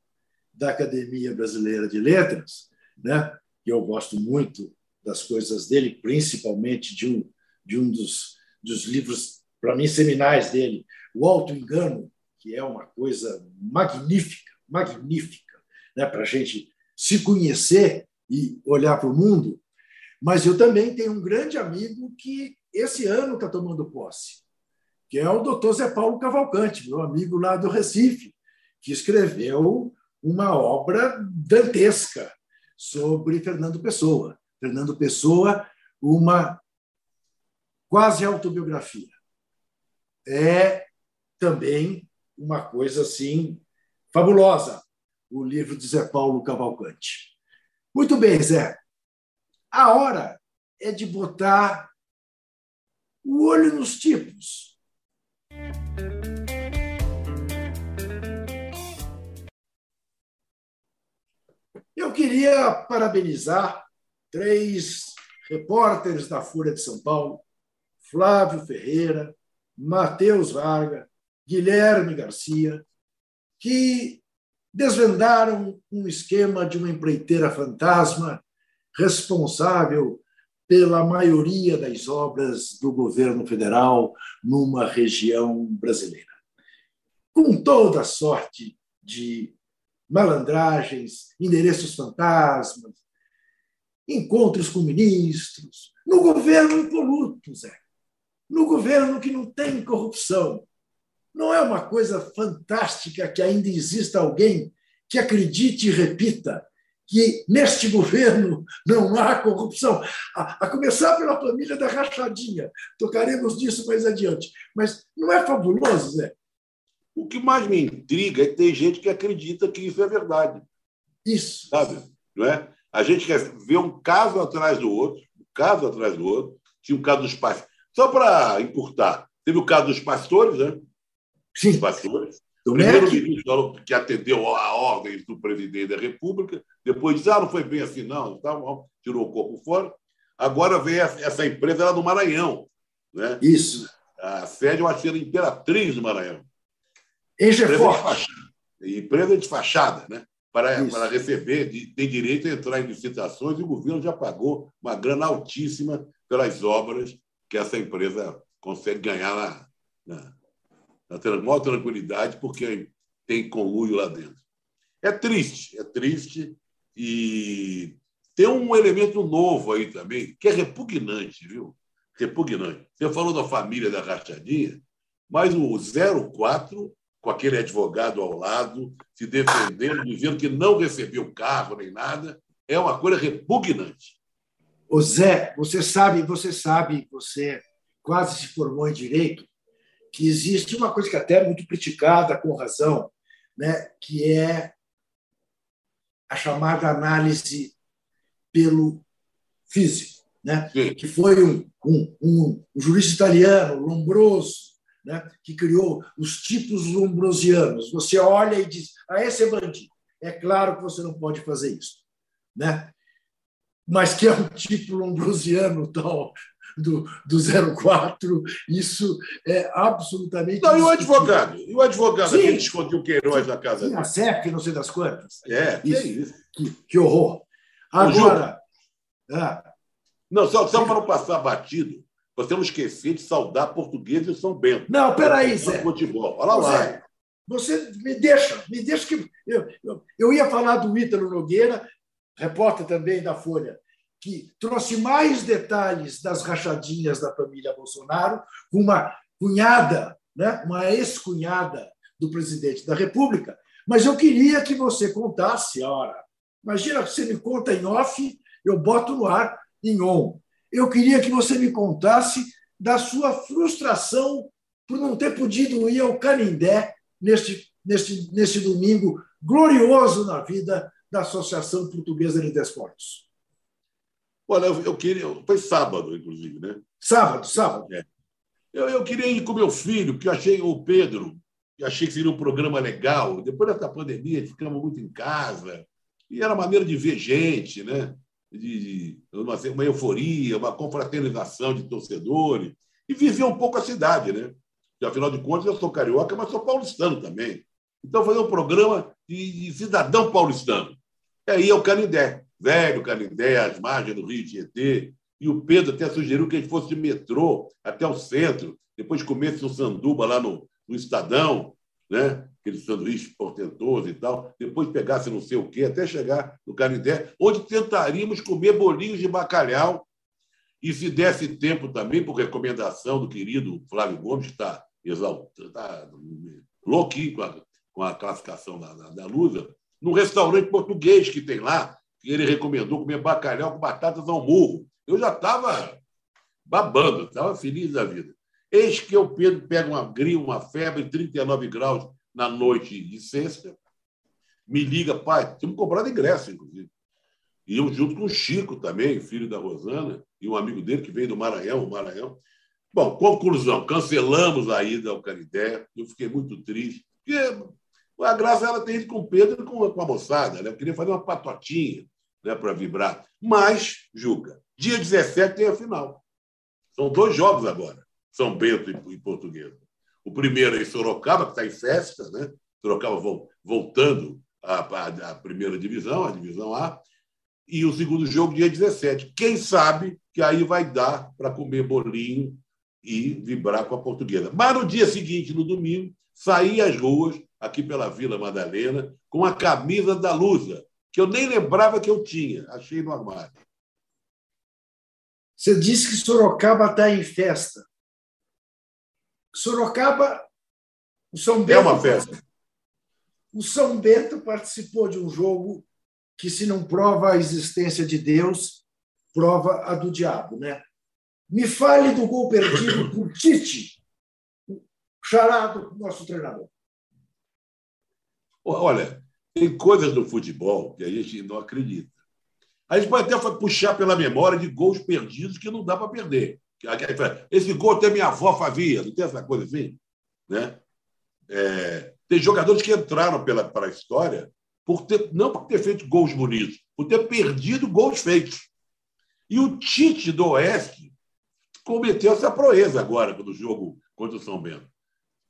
da Academia Brasileira de Letras, né? que eu gosto muito das coisas dele, principalmente de um, de um dos, dos livros, para mim, seminais dele, O Alto Engano, que é uma coisa magnífica, magnífica, né? para a gente se conhecer e olhar para o mundo, mas eu também tenho um grande amigo que esse ano está tomando posse, que é o doutor Zé Paulo Cavalcante, meu amigo lá do Recife, que escreveu uma obra dantesca sobre Fernando Pessoa. Fernando Pessoa, uma quase autobiografia. É também uma coisa assim fabulosa, o livro de Zé Paulo Cavalcante. Muito bem, Zé. A hora é de botar o olho nos tipos. Eu queria parabenizar três repórteres da Folha de São Paulo, Flávio Ferreira, Matheus Varga, Guilherme Garcia, que desvendaram um esquema de uma empreiteira fantasma responsável pela maioria das obras do governo federal numa região brasileira. Com toda sorte de malandragens, endereços fantasmas, encontros com ministros, no governo impoluto, Zé. No governo que não tem corrupção, não é uma coisa fantástica que ainda exista alguém que acredite e repita que neste (laughs) governo não há corrupção, a, a, começar pela família da rachadinha. Tocaremos disso mais adiante. Mas não é fabuloso, Zé? O que mais me intriga é que tem gente que acredita que isso é verdade. Isso. Sabe? Não é? A gente quer ver um caso atrás do outro, um caso atrás do outro. Tinha o caso dos. Só para encurtar, teve o caso dos pastores, né? Sim. pastores. O primeiro-ministro que atendeu a ordem do presidente da República, depois disse: ah, não foi bem assim, não, tá tirou o corpo fora. Agora vem essa empresa lá do Maranhão. Né? Isso. A sede, eu acho que era Imperatriz do Maranhão. Em Geforte. E empresa de fachada, né? Para, para receber, tem direito a entrar em licitações e o governo já pagou uma grana altíssima pelas obras que essa empresa consegue ganhar na, na, na maior tranquilidade, porque tem conluio lá dentro. É triste, é triste. E tem um elemento novo aí também, que é repugnante, viu? Repugnante. Você falou da família da Rachadinha, mas o 04, com aquele advogado ao lado, se defendendo, dizendo que não recebeu carro nem nada, é uma coisa repugnante. O Zé, você sabe, você sabe, você quase se formou em direito, que existe uma coisa que até é muito criticada com razão, né, que é a chamada análise pelo físico, né? que foi um, um, um, um jurista italiano, Lombroso, né? que criou os tipos lombrosianos. Você olha e diz, ah, esse é bandido. É claro que você não pode fazer isso. Né? Mas que é um tipo lombrosiano tal, do, do 04, isso é absolutamente. Não, e o advogado? E o advogado, sim, aquele que escondeu o Queiroz na casa dele? A CEP, não sei das quantas. É, isso. Que, isso. que, que horror. Agora. Ah, não, só, só para não passar batido, temos que esquecer de saudar português e São Bento. Não, peraí, Zé. Futebol. Olha lá. Zé, você me deixa, me deixa que. Eu, eu, eu ia falar do Ítalo Nogueira, repórter também da Folha que trouxe mais detalhes das rachadinhas da família Bolsonaro, com uma cunhada, né, uma ex-cunhada do presidente da República. Mas eu queria que você contasse, ora, imagina que você me conta em off, eu boto no ar em on. Eu queria que você me contasse da sua frustração por não ter podido ir ao Canindé neste, neste, neste domingo glorioso na vida da Associação Portuguesa de Desportos. Olha, eu, queria. Foi sábado, inclusive, né? Sábado, sábado. É. Eu, eu queria ir com meu filho, que eu achei o Pedro, que achei que seria um programa legal. Depois dessa pandemia, ficamos muito em casa. E era maneira de ver gente, né? De, de uma, uma euforia, uma confraternização de torcedores. E viver um pouco a cidade, né? E, afinal de contas, eu sou carioca, mas sou paulistano também. Então, fazer um programa de, de cidadão paulistano. E aí é o Canindé velho Canindé, às margens do Rio Tietê. E o Pedro até sugeriu que a gente fosse de metrô até o centro, depois comesse um sanduba lá no, no Estadão, né? aquele sanduíche portentoso e tal, depois pegasse não sei o quê, até chegar no Canindé, onde tentaríamos comer bolinhos de bacalhau e se desse tempo também, por recomendação do querido Flávio Gomes, que está exaltado, está louquinho com a, com a classificação da, da, da Lusa, num restaurante português que tem lá, que ele recomendou comer bacalhau com batatas ao murro. Eu já estava babando, estava feliz da vida. Eis que o Pedro pega uma grima, uma febre, 39 graus na noite de sexta, me liga, pai, tínhamos comprado ingresso, inclusive. E eu junto com o Chico também, filho da Rosana, e um amigo dele que veio do Maranhão, o Maranhão. Bom, conclusão, cancelamos a ida ao Canidé, eu fiquei muito triste, porque a graça ela tem ido com o Pedro e com, a moçada. Né? Eu queria fazer uma patotinha né, para vibrar. Mas, Juca, dia 17 tem a final. São dois jogos agora, São Bento e, e Portuguesa. O primeiro é em Sorocaba, que está em festa, né? Sorocaba voltando à, à, à primeira divisão, a divisão A. E o segundo jogo, dia 17. Quem sabe que aí vai dar para comer bolinho e vibrar com a portuguesa. Mas no dia seguinte, no domingo, saí às ruas aqui pela Vila Madalena, com a camisa da Lusa, que eu nem lembrava que eu tinha, achei no armário. Você disse que Sorocaba está em festa. Sorocaba, o São Bento. É uma festa. O São Bento participou de um jogo que, se não prova a existência de Deus, prova a do diabo, né? Me fale do gol perdido por Tite, charado nosso treinador. Olha, tem coisas no futebol que a gente não acredita. A gente pode até puxar pela memória de gols perdidos que não dá para perder. Esse gol até minha avó fazia, não tem essa coisa assim? Né? É, tem jogadores que entraram pela, pela história por ter, não por ter feito gols bonitos, por ter perdido gols feitos. E o Tite do Oeste cometeu essa proeza agora no jogo contra o São Bento.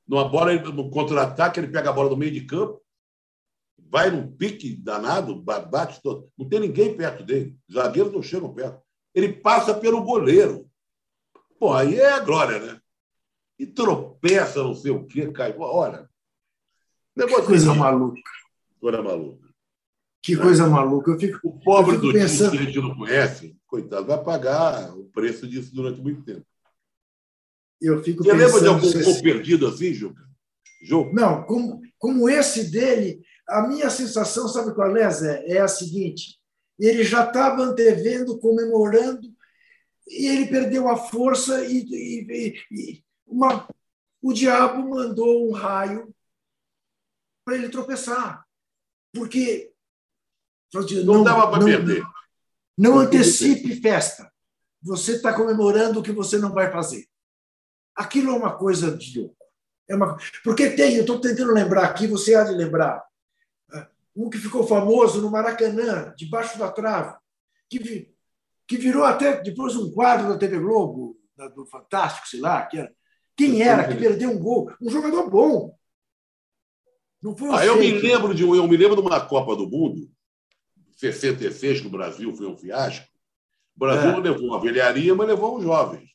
Numa bola, no contra-ataque, ele pega a bola no meio de campo, vai num pique danado, bate todo. Não tem ninguém perto dele. Os zagueiros não chegam perto. Ele passa pelo goleiro. Pô, aí é a glória, né? E tropeça, não sei o quê, cai. Olha. Negócio que coisa maluca. Coisa maluca. Que coisa maluca. Eu fico, o pobre fico do pensando... que a gente não conhece, coitado, vai pagar o preço disso durante muito tempo. Eu fico Você pensando, lembra de algum gol perdido assim, Juca? Jogo? Não, como, como esse dele, a minha sensação, sabe qual é, Zé? É a seguinte: ele já estava antevendo, comemorando, e ele perdeu a força e, e, e uma, o diabo mandou um raio para ele tropeçar. Porque. Não, não dava para perder. Não, não antecipe festa. Você está comemorando o que você não vai fazer. Aquilo é uma coisa de louco. É uma... Porque tem, eu estou tentando lembrar aqui, você há de lembrar, um que ficou famoso no Maracanã, debaixo da trave, que, que virou até depois um quadro da TV Globo, do Fantástico, sei lá, que era. Quem era que perdeu um gol? Um jogador bom. Não foi um ah, eu me lembro de eu me lembro de uma Copa do Mundo, 66, no Brasil foi um fiasco. O Brasil é. não levou uma velharia, mas levou uns jovens.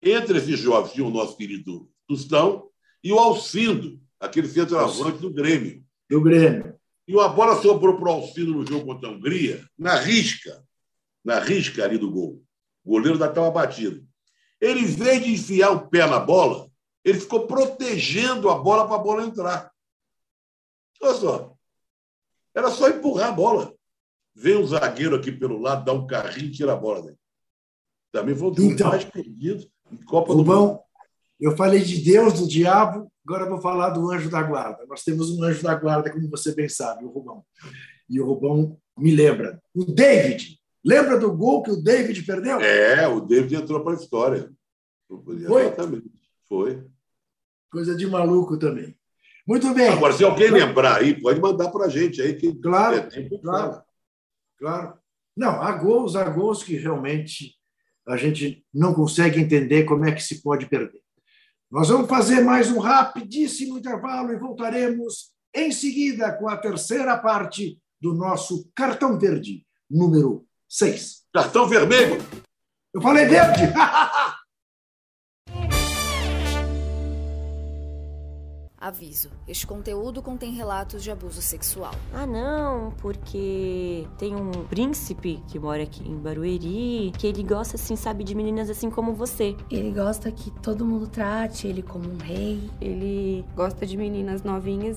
Entre esses jovens tinha o nosso querido Tostão e o Alcindo, aquele centroavante do Grêmio. Do Grêmio. E uma bola sobrou para o Alcino no jogo contra a Hungria, na risca, na risca ali do gol. O goleiro da estava batido. Ele, em vez de enfiar o pé na bola, ele ficou protegendo a bola para a bola entrar. Olha só. Era só empurrar a bola. Vem um zagueiro aqui pelo lado, dá um carrinho e tira a bola dele. Também foi um dos então, mais perdidos em Copa do Mundo. Eu falei de Deus, do diabo, agora vou falar do anjo da guarda. Nós temos um anjo da guarda, como você bem sabe, o Rubão. E o Rubão me lembra. O David. Lembra do gol que o David perdeu? É, o David entrou para a história. Foi? Exatamente. Foi. Coisa de maluco também. Muito bem. Agora, se alguém lembrar aí, pode mandar para a gente aí. Que claro, é tempo, claro, claro. Não, há gols, há gols que realmente a gente não consegue entender como é que se pode perder. Nós vamos fazer mais um rapidíssimo intervalo e voltaremos em seguida com a terceira parte do nosso cartão verde, número 6. Cartão vermelho? Eu falei verde! (laughs) Aviso: este conteúdo contém relatos de abuso sexual. Ah, não, porque tem um príncipe que mora aqui em Barueri, que ele gosta, assim, sabe, de meninas assim como você. Ele gosta que todo mundo trate ele como um rei. Ele gosta de meninas novinhas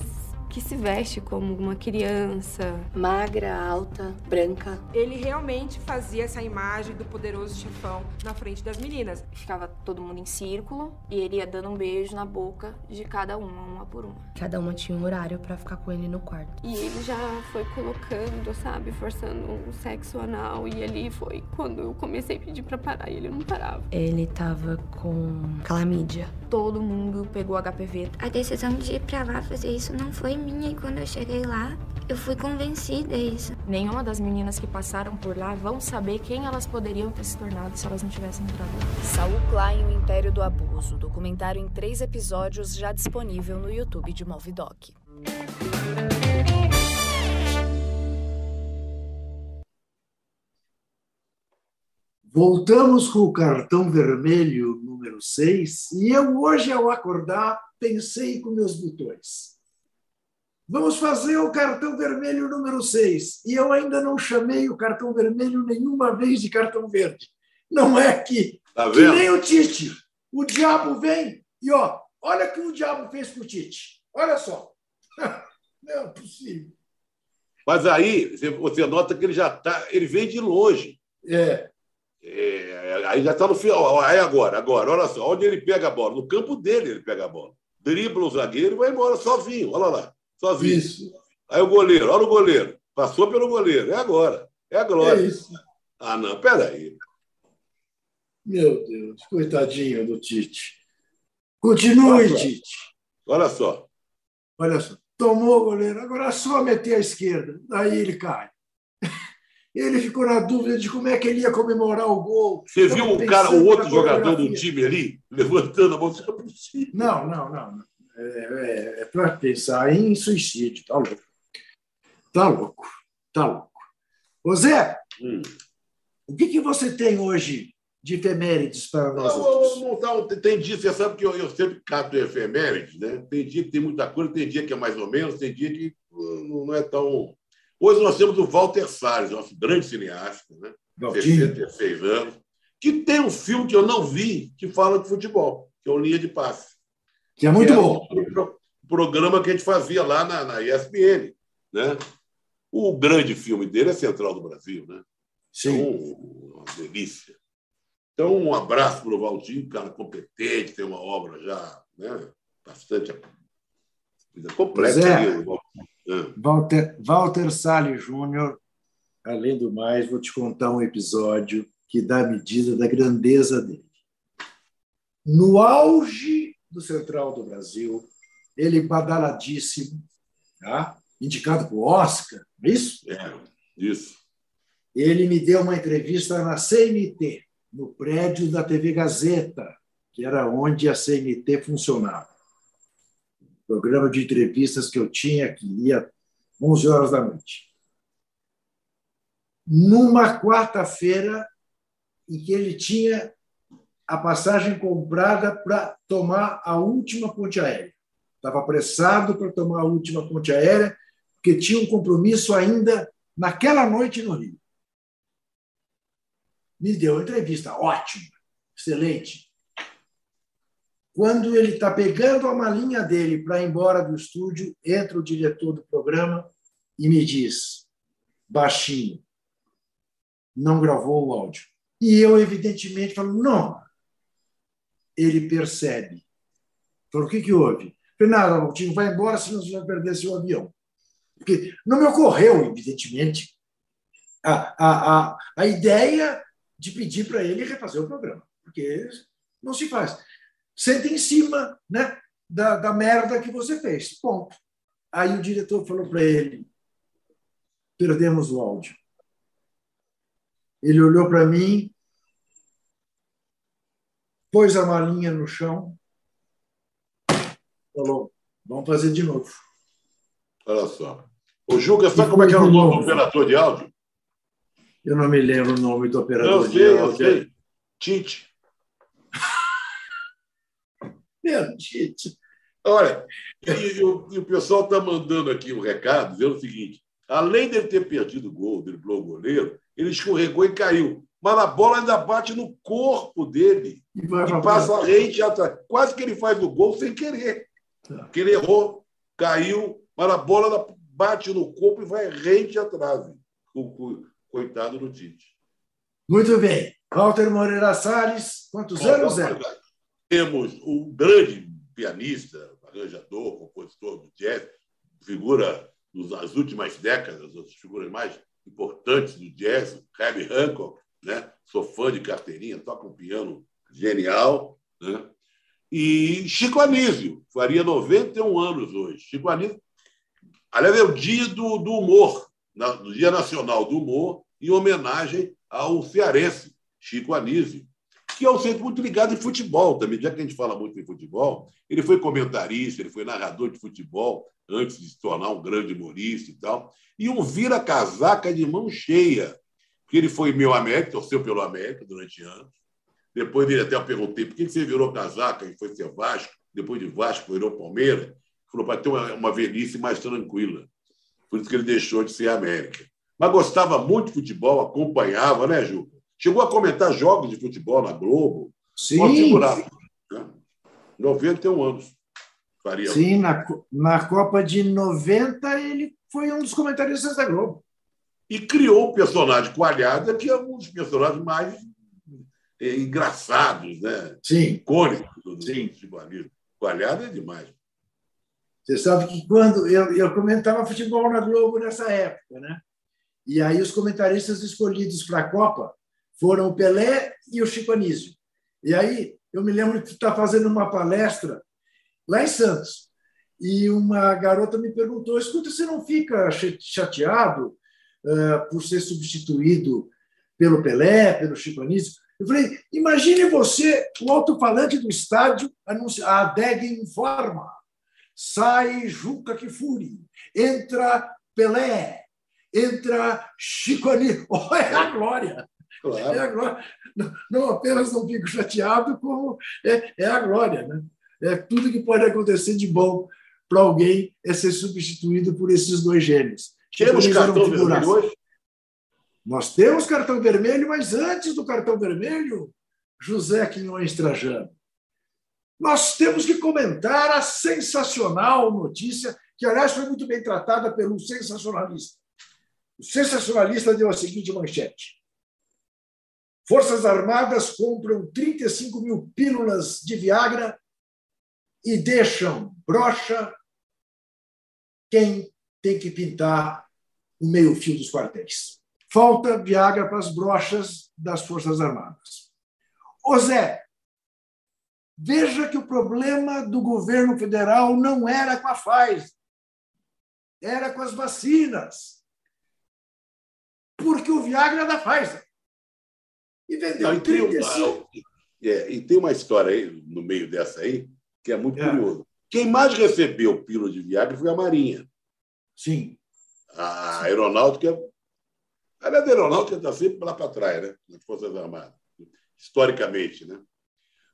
que se veste como uma criança. Magra, alta, branca. Ele realmente fazia essa imagem do poderoso chefão na frente das meninas. Ficava todo mundo em círculo e ele ia dando um beijo na boca de cada uma, uma por uma. Cada uma tinha um horário para ficar com ele no quarto. E ele já foi colocando, sabe, forçando um sexo anal. E ali foi quando eu comecei a pedir para parar e ele não parava. Ele tava com calamídia. Todo mundo pegou HPV. A decisão de ir pra lá fazer isso não foi minha e quando eu cheguei lá, eu fui convencida isso. Nenhuma das meninas que passaram por lá vão saber quem elas poderiam ter se tornado se elas não tivessem entrado lá. Saul Klein, o Império do Abuso, documentário em três episódios já disponível no YouTube de Movidoc. Voltamos com o cartão vermelho número 6 e eu hoje ao acordar pensei com meus botões. Vamos fazer o cartão vermelho número 6. E eu ainda não chamei o cartão vermelho nenhuma vez de cartão verde. Não é que, tá que nem o Tite. O diabo vem e ó, olha o que o diabo fez com o Tite. Olha só. (laughs) Não é possível. Mas aí você nota que ele já está, ele vem de longe. É. é aí já está no final. Aí agora, agora, olha só, onde ele pega a bola? No campo dele ele pega a bola. Dribla o zagueiro e vai embora sozinho. Olha lá sozinho. Isso. Aí o goleiro, olha o goleiro. Passou pelo goleiro. É agora. É a glória. É isso. Ah, não, peraí. Meu Deus, coitadinho do Tite. Continue, olha Tite. Olha só. Olha só. Tomou o goleiro, agora é só meter à esquerda. Daí ele cai. (laughs) Ele ficou na dúvida de como é que ele ia comemorar o gol. Você viu o cara, o outro jogador do time ali, levantando a mão? Não, não, não. É, é, é para pensar em suicídio, tá louco. Tá louco, tá louco. Ô Zé, Hum. o que, que você tem hoje de efemérides para nós? Não, não, tem dia, você sabe que eu, eu sempre cato efemérides, né? Tem dia que tem muita coisa, tem dia que é mais ou menos, tem dia que uh, não é tão. Hoje nós temos o Walter Salles, nosso grande cineasta, né? Valtinho. 66 anos, que tem um filme que eu não vi que fala de futebol, que é o Linha de Passe. Que é muito Que bom. um pro- programa que a gente fazia lá na, na ESPN. Né? O grande filme dele é Central do Brasil. Né? Sim. Então, uma delícia. Então, um abraço para o Valtinho, cara competente, tem uma obra já né? bastante completa. É. o. Ah, Walter, Walter Salles Júnior, além do mais, vou te contar um episódio que dá a medida da grandeza dele. No auge do Central do Brasil, ele badaladíssimo, tá? indicado para o Oscar, não é isso? É, isso. Ele me deu uma entrevista na CNT, no prédio da TV Gazeta, que era onde a CNT funcionava. Programa de entrevistas que eu tinha, que ia 11 horas da noite. Numa quarta-feira, em que ele tinha a passagem comprada para tomar a última ponte aérea. Estava apressado para tomar a última ponte aérea, porque tinha um compromisso ainda naquela noite no Rio me deu entrevista ótima, excelente. Quando ele está pegando a malinha dele para ir embora do estúdio, entra o diretor do programa e me diz, baixinho, não gravou o áudio. E eu, evidentemente, falo, não. Ele percebe. Falou, o que, que houve? Falei, nada, Valtinho, vai embora, senão você vai perder seu avião. Porque não me ocorreu, evidentemente, a, a, a, a ideia de pedir para ele refazer o programa, porque não se faz. Senta em cima né, da, da merda que você fez. Ponto. Aí o diretor falou para ele: perdemos o áudio. Ele olhou para mim, pôs a malinha no chão, falou: vamos fazer de novo. Olha só. Ô, Juca, sabe como é que era o nome do operador de áudio? Eu não me lembro o nome do operador Eu de sei, eu áudio. sei. Tite. (laughs) Meu, Tite. Olha, e, e o, e o pessoal está mandando aqui um recado dizendo o seguinte: além dele ter perdido o gol, driblou o goleiro, ele escorregou e caiu. Mas a bola ainda bate no corpo dele E vai e passa frente. rente atrás. Quase que ele faz o gol sem querer. Porque ele errou, caiu, mas a bola bate no corpo e vai rente atrás. O, coitado do Tite. Muito bem. Walter Moreira Salles, quantos anos é? Temos o grande pianista, arranjador, compositor do jazz, figura das últimas décadas, das figuras mais importantes do jazz, Herbie Hancock, né? Sou fã de carteirinha, toca um piano genial, né? E Chico Anísio, faria 91 anos hoje. Chico Anísio, aliás, é o dia do, do humor, na- do Dia Nacional do Humor, em homenagem ao cearense, Chico Anísio, que é um centro muito ligado em futebol também. Já que a gente fala muito em futebol, ele foi comentarista, ele foi narrador de futebol antes de se tornar um grande humorista e tal. E um vira-casaca de mão cheia, porque ele foi meu América, torceu pelo América durante anos. Depois dele até eu perguntei por que você virou casaca e foi ser Vasco, depois de Vasco virou Palmeiras. Ele Falou para ter uma, uma velhice mais tranquila. Por isso que ele deixou de ser América. Mas gostava muito de futebol, acompanhava, né, Ju? Chegou a comentar jogos de futebol na Globo. Sim. Uma figuraça, né? 91 anos. Faria Sim, na, na Copa de 90 ele foi um dos comentaristas da Globo. E criou o personagem Coalhada, que é um dos personagens mais eh, engraçados, né? Sim. icônicos do, Anísio. Coalhada é demais. Você sabe que quando eu, eu comentava futebol na Globo nessa época, né? E aí os comentaristas escolhidos para a Copa foram o Pelé e o Chico Anísio. E aí eu me lembro de estar fazendo uma palestra lá em Santos. E uma garota me perguntou: escuta, você não fica cha- chateado eh, por ser substituído pelo Pelé, pelo Chico Anísio? Eu falei: imagine você, o alto-falante do estádio, anuncia, a ADEG informa sai Juca Kifuri, entra Pelé. entra Chico Anísio. (laughs) Oh, é a glória! Claro. É a glória. Não, não apenas não fico chateado, como é, é a glória. Né? É tudo que pode acontecer de bom para alguém é ser substituído por esses dois gênios. Temos cartão vermelho hoje? Nós temos cartão vermelho, mas antes do cartão vermelho, José Quinhões Trajano. Nós temos que comentar a sensacional notícia, que, aliás, foi muito bem tratada pelo sensacionalista. O sensacionalista deu a seguinte manchete: Forças Armadas compram 35 mil pílulas de Viagra e deixam brocha quem tem que pintar o meio-fio dos quartéis. Falta Viagra para as brochas das Forças Armadas. Ô Zé, veja que o problema do governo federal não era com a Pfizer, era com as vacinas. Porque o Viagra é da Pfizer. E vendeu não, e 35. Tem é, e tem uma história aí, no meio dessa aí, que é muito é. curioso. Quem mais recebeu pílula de Viagra foi a Marinha. Sim. A aeronáutica. A aeronáutica está sempre lá para trás, né? Nas Forças Armadas, historicamente, né?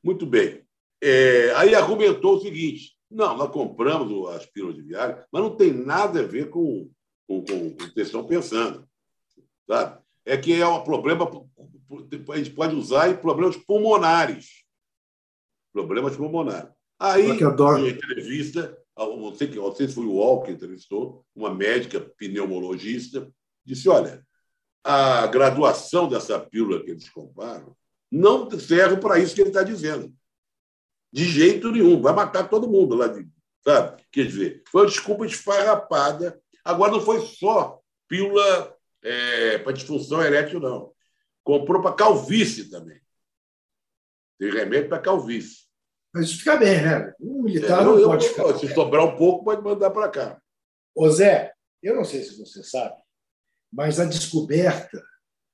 Muito bem. É, aí argumentou o seguinte: não, nós compramos as pílulas de Viagra, mas não tem nada a ver com, com, com o que vocês estão pensando. Sabe? É que é um problema, a gente pode usar em problemas pulmonares. Problemas pulmonares. Aí, em entrevista, não sei, não sei se foi o Wall que entrevistou, uma médica pneumologista, disse: olha, a graduação dessa pílula que eles comparam não serve para isso que ele está dizendo. De jeito nenhum, vai matar todo mundo lá de, sabe? Quer dizer, foi uma desculpa esfarrapada. Agora não foi só pílula é, para disfunção erétil, não. Comprou para calvície também. Tem remédio para calvície. Mas fica bem, né? Um militar é, não eu, pode eu, ficar. Se sobrar um pouco, pode mandar para cá. Ô Zé, eu não sei se você sabe, mas a descoberta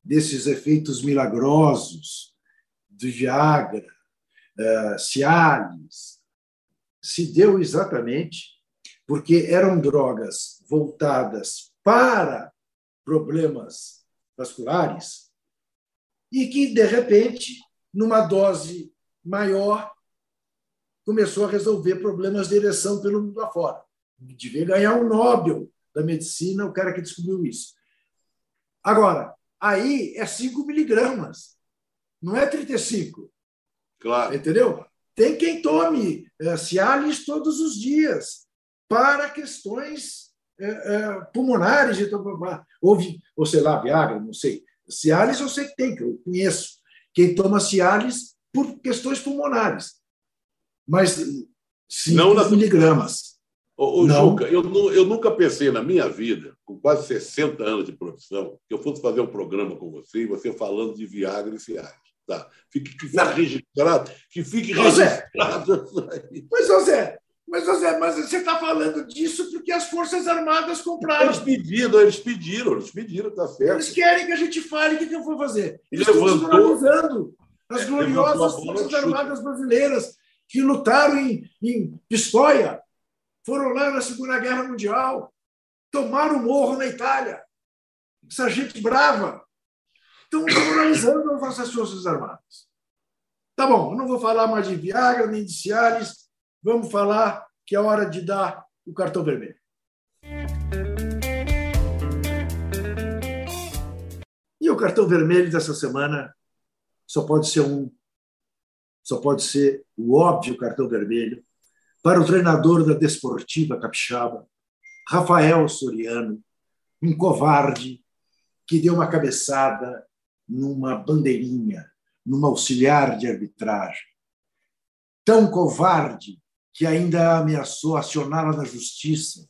desses efeitos milagrosos do Viagra, uh, Cialis, se deu exatamente porque eram drogas voltadas para problemas vasculares e que, de repente, numa dose maior, começou a resolver problemas de ereção pelo mundo afora. Devia ganhar um Nobel da medicina o cara que descobriu isso. Agora, aí é 5 miligramas, não é 35. Claro. Entendeu? Tem quem tome é, Cialis todos os dias para questões é, é, pulmonares, então, ou, ou sei lá, Viagra, não sei. Cialis eu sei que tem, que eu conheço. Quem toma Cialis por questões pulmonares mas 5 não na... miligramas. Ô, ô Juca, eu, eu nunca pensei na minha vida, com quase 60 anos de profissão, que eu fosse fazer um programa com você e você falando de Viagra e Cialis. Tá. Fique, que fique não. registrado. Que fique registrado. Mas, José, mas, José, mas você está falando disso porque as Forças Armadas compraram. Eles pediram, eles pediram, eles pediram, tá certo. Eles querem que a gente fale o que, que eu vou fazer. Eles Levantou, estão desvalorizando as gloriosas Forças Armadas brasileiras que lutaram em, em Pistoia, foram lá na Segunda Guerra Mundial, tomaram o morro na Itália. Essa gente brava. Estão desmoralizando as nossas Forças Armadas. Tá bom, não vou falar mais de Viagra nem de Cialis, vamos falar que é hora de dar o cartão vermelho. E o cartão vermelho dessa semana só pode ser um só pode ser o óbvio cartão vermelho para o treinador da Desportiva Capixaba, Rafael Soriano, um covarde que deu uma cabeçada numa bandeirinha, numa auxiliar de arbitragem. Tão covarde que ainda ameaçou acioná-la na justiça,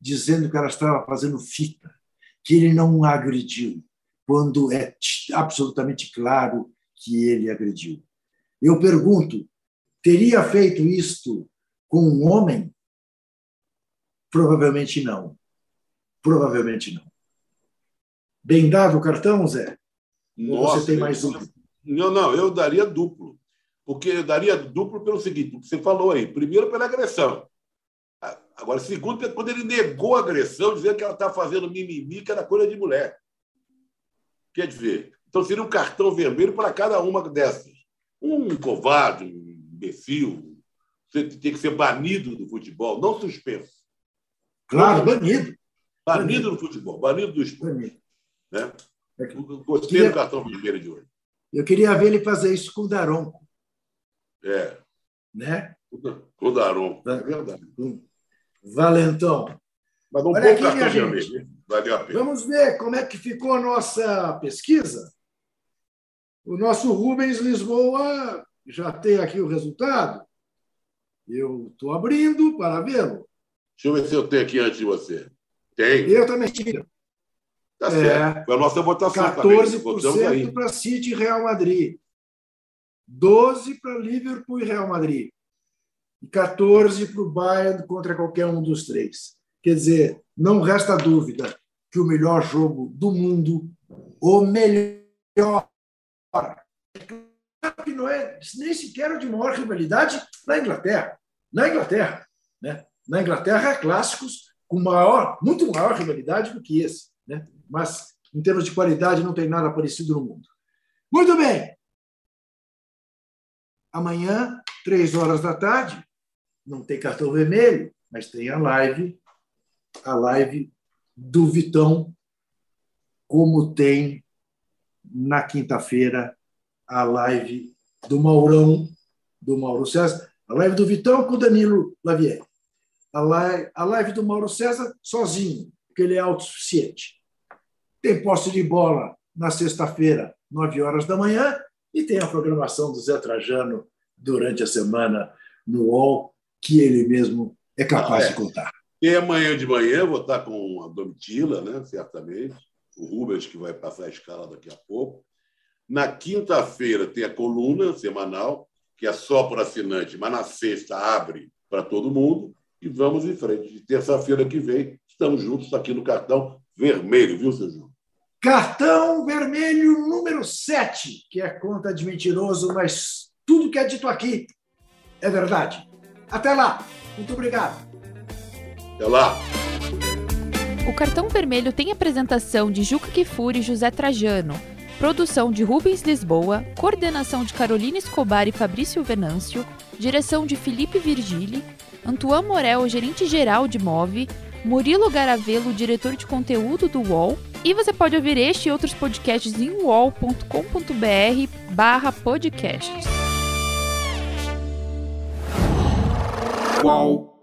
dizendo que ela estava fazendo fita, que ele não a agrediu, quando é absolutamente claro que ele agrediu. Eu pergunto: teria feito isto com um homem? Provavelmente não. Provavelmente não. Bem dado o cartão, Zé? Nossa, você tem mais um? Não, não, eu daria duplo. Porque eu daria duplo pelo seguinte: o que você falou aí. Primeiro, pela agressão. Agora, segundo, quando ele negou a agressão, dizendo que ela está fazendo mimimi, que era coisa de mulher. Quer dizer, então seria um cartão vermelho para cada uma dessas. Um covarde, um imbecil, você tem que ser banido do futebol, não suspenso. Claro, banido. Banido do futebol, banido do esporte. Né? É Gostei queria... do cartão vermelho de hoje. Eu queria ver ele fazer isso com o Daronco. É. Né? Com o Daronco, é verdade. Valentão. Mas um Olha aqui. Valeu a pena. Vamos ver como é que ficou a nossa pesquisa. O nosso Rubens Lisboa já tem aqui o resultado. Eu estou abrindo para vê-lo. Deixa eu ver se eu tenho aqui antes de você. Tem. Eu também tinha. Tá certo. É, Foi a nossa votação 14% para City e Real Madrid. 12% para Liverpool e Real Madrid. E 14% para o Bayern contra qualquer um dos três. Quer dizer, não resta dúvida que o melhor jogo do mundo, o melhor, que não é nem sequer de maior rivalidade na Inglaterra. Na Inglaterra. Né? Na Inglaterra, há clássicos com maior, muito maior rivalidade do que esse. Né? Mas, em termos de qualidade, não tem nada parecido no mundo. Muito bem. Amanhã, três horas da tarde, não tem cartão vermelho, mas tem a live, a live do Vitão, como tem na quinta-feira a live do Maurão, do Mauro César, a live do Vitão com o Danilo Lavier. A live, a live do Mauro César sozinho, porque ele é autossuficiente. Tem posse de bola na sexta-feira, nove horas da manhã, e tem a programação do Zé Trajano durante a semana no UOL, que ele mesmo é capaz ah, é. de contar. E amanhã de manhã vou estar com a Domitila, né, certamente, o Rubens, que vai passar a escala daqui a pouco. Na quinta-feira tem a coluna semanal, que é só para assinante, mas na sexta abre para todo mundo. E vamos em frente. Terça-feira que vem, estamos juntos aqui no cartão vermelho, viu, seu João? Cartão vermelho número 7, que é conta de mentiroso, mas tudo que é dito aqui é verdade. Até lá. Muito obrigado. Até lá. O cartão vermelho tem apresentação de Juca Kifuri e José Trajano, produção de Rubens Lisboa, coordenação de Carolina Escobar e Fabrício Venâncio, direção de Felipe Virgili, Antoine Morel, gerente-geral de Move, Murilo Garavelo, diretor de conteúdo do UOL, e você pode ouvir este e outros podcasts em uol.com.br barra podcasts. UOL.